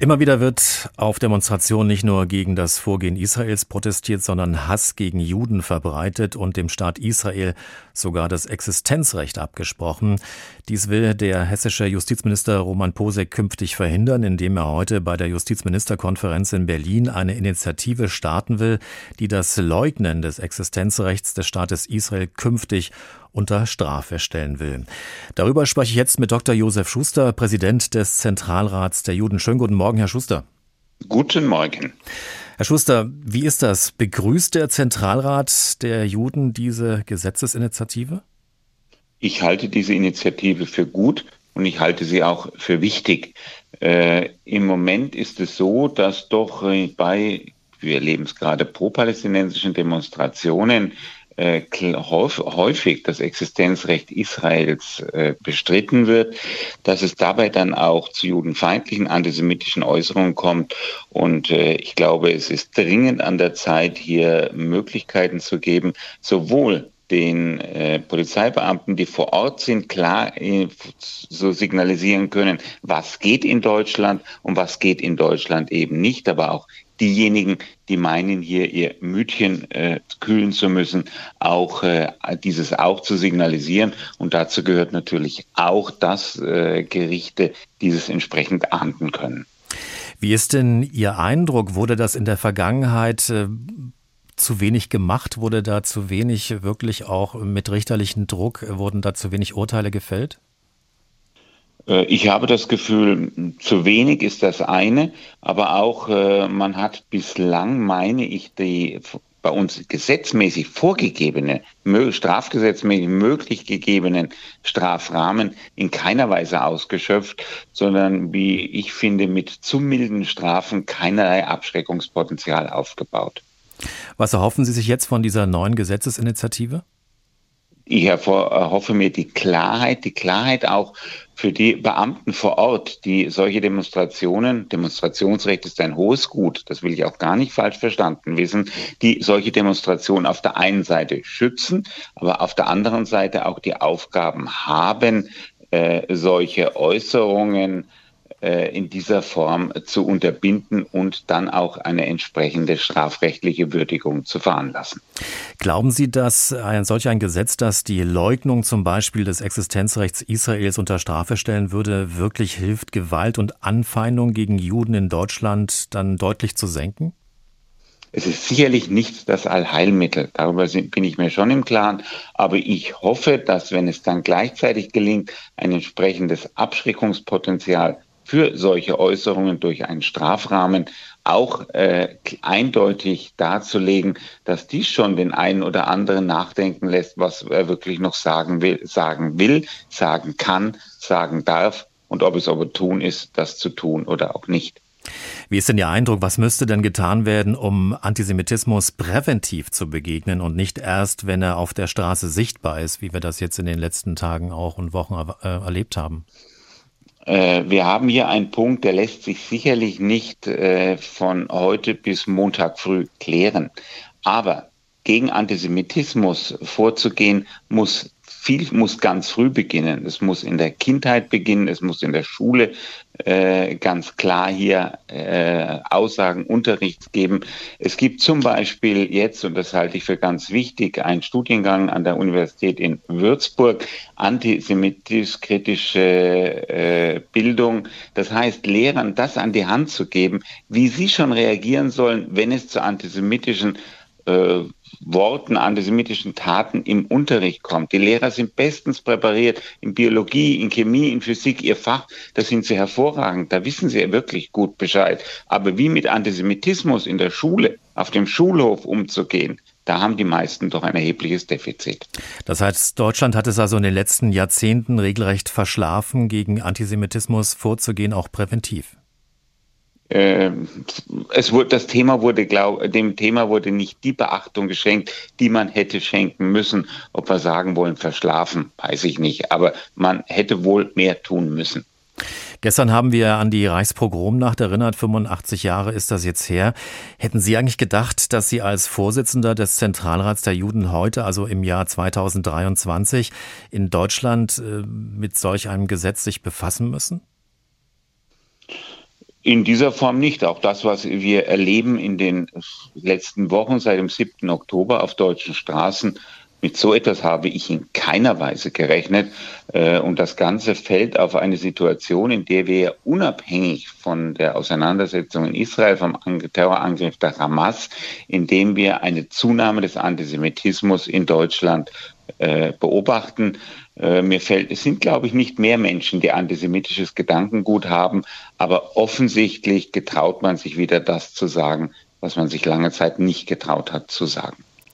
Immer wieder wird auf Demonstrationen nicht nur gegen das Vorgehen Israels protestiert, sondern Hass gegen Juden verbreitet und dem Staat Israel sogar das Existenzrecht abgesprochen. Dies will der hessische Justizminister Roman Posek künftig verhindern, indem er heute bei der Justizministerkonferenz in Berlin eine Initiative starten will, die das Leugnen des Existenzrechts des Staates Israel künftig unter Strafe stellen will. Darüber spreche ich jetzt mit Dr. Josef Schuster, Präsident des Zentralrats der Juden. Schönen guten Morgen, Herr Schuster. Guten Morgen. Herr Schuster, wie ist das? Begrüßt der Zentralrat der Juden diese Gesetzesinitiative? Ich halte diese Initiative für gut und ich halte sie auch für wichtig. Äh, Im Moment ist es so, dass doch äh, bei, wir erleben es gerade, pro-palästinensischen Demonstrationen häufig das Existenzrecht Israels äh, bestritten wird, dass es dabei dann auch zu judenfeindlichen antisemitischen Äußerungen kommt. Und äh, ich glaube, es ist dringend an der Zeit, hier Möglichkeiten zu geben, sowohl den äh, Polizeibeamten, die vor Ort sind, klar äh, so signalisieren können, was geht in Deutschland und was geht in Deutschland eben nicht, aber auch diejenigen, die meinen, hier ihr Mütchen äh, kühlen zu müssen, auch äh, dieses auch zu signalisieren. Und dazu gehört natürlich auch, dass äh, Gerichte dieses entsprechend ahnden können. Wie ist denn Ihr Eindruck? Wurde das in der Vergangenheit äh, zu wenig gemacht? Wurde da zu wenig wirklich auch mit richterlichen Druck, wurden da zu wenig Urteile gefällt? Äh, ich habe das Gefühl, zu wenig ist das eine, aber auch äh, man hat bislang, meine ich, die bei uns gesetzmäßig vorgegebene, strafgesetzmäßig möglich gegebenen Strafrahmen in keiner Weise ausgeschöpft, sondern wie ich finde, mit zu milden Strafen keinerlei Abschreckungspotenzial aufgebaut. Was erhoffen Sie sich jetzt von dieser neuen Gesetzesinitiative? Ich erhoffe mir die Klarheit, die Klarheit auch für die Beamten vor Ort, die solche Demonstrationen, Demonstrationsrecht ist ein hohes Gut, das will ich auch gar nicht falsch verstanden wissen, die solche Demonstrationen auf der einen Seite schützen, aber auf der anderen Seite auch die Aufgaben haben, äh, solche Äußerungen in dieser Form zu unterbinden und dann auch eine entsprechende strafrechtliche Würdigung zu veranlassen. Glauben Sie, dass ein solch ein Gesetz, das die Leugnung zum Beispiel des Existenzrechts Israels unter Strafe stellen würde, wirklich hilft, Gewalt und Anfeindung gegen Juden in Deutschland dann deutlich zu senken? Es ist sicherlich nicht das Allheilmittel, darüber bin ich mir schon im Klaren, aber ich hoffe, dass wenn es dann gleichzeitig gelingt, ein entsprechendes Abschreckungspotenzial für solche Äußerungen durch einen Strafrahmen auch äh, eindeutig darzulegen, dass dies schon den einen oder anderen nachdenken lässt, was er wirklich noch sagen will, sagen will, sagen kann, sagen darf und ob es opportun ist, das zu tun oder auch nicht. Wie ist denn Ihr Eindruck, was müsste denn getan werden, um Antisemitismus präventiv zu begegnen und nicht erst, wenn er auf der Straße sichtbar ist, wie wir das jetzt in den letzten Tagen auch und Wochen äh, erlebt haben? Äh, wir haben hier einen Punkt, der lässt sich sicherlich nicht äh, von heute bis Montag früh klären. Aber gegen Antisemitismus vorzugehen, muss viel muss ganz früh beginnen. Es muss in der Kindheit beginnen, es muss in der Schule äh, ganz klar hier äh, Aussagen, Unterricht geben. Es gibt zum Beispiel jetzt, und das halte ich für ganz wichtig, einen Studiengang an der Universität in Würzburg, antisemitisch-kritische äh, Bildung. Das heißt, Lehrern das an die Hand zu geben, wie sie schon reagieren sollen, wenn es zu antisemitischen äh, Worten, antisemitischen Taten im Unterricht kommt. Die Lehrer sind bestens präpariert in Biologie, in Chemie, in Physik, ihr Fach, da sind sie hervorragend, da wissen sie wirklich gut Bescheid. Aber wie mit Antisemitismus in der Schule, auf dem Schulhof umzugehen, da haben die meisten doch ein erhebliches Defizit. Das heißt, Deutschland hat es also in den letzten Jahrzehnten regelrecht verschlafen, gegen Antisemitismus vorzugehen, auch präventiv äh, es wurde, das Thema wurde, glaub, dem Thema wurde nicht die Beachtung geschenkt, die man hätte schenken müssen. Ob wir sagen wollen, verschlafen, weiß ich nicht. Aber man hätte wohl mehr tun müssen. Gestern haben wir an die Reichspogromnacht erinnert. 85 Jahre ist das jetzt her. Hätten Sie eigentlich gedacht, dass Sie als Vorsitzender des Zentralrats der Juden heute, also im Jahr 2023, in Deutschland äh, mit solch einem Gesetz sich befassen müssen? In dieser Form nicht. Auch das, was wir erleben in den letzten Wochen seit dem 7. Oktober auf deutschen Straßen, mit so etwas habe ich in keiner Weise gerechnet. Äh, und das Ganze fällt auf eine Situation, in der wir unabhängig von der Auseinandersetzung in Israel, vom Terrorangriff der Hamas, in dem wir eine Zunahme des Antisemitismus in Deutschland äh, beobachten. Äh, mir fällt, es sind, glaube ich, nicht mehr Menschen, die antisemitisches Gedankengut haben, aber offensichtlich getraut man sich wieder das zu sagen, was man sich lange Zeit nicht getraut hat zu sagen.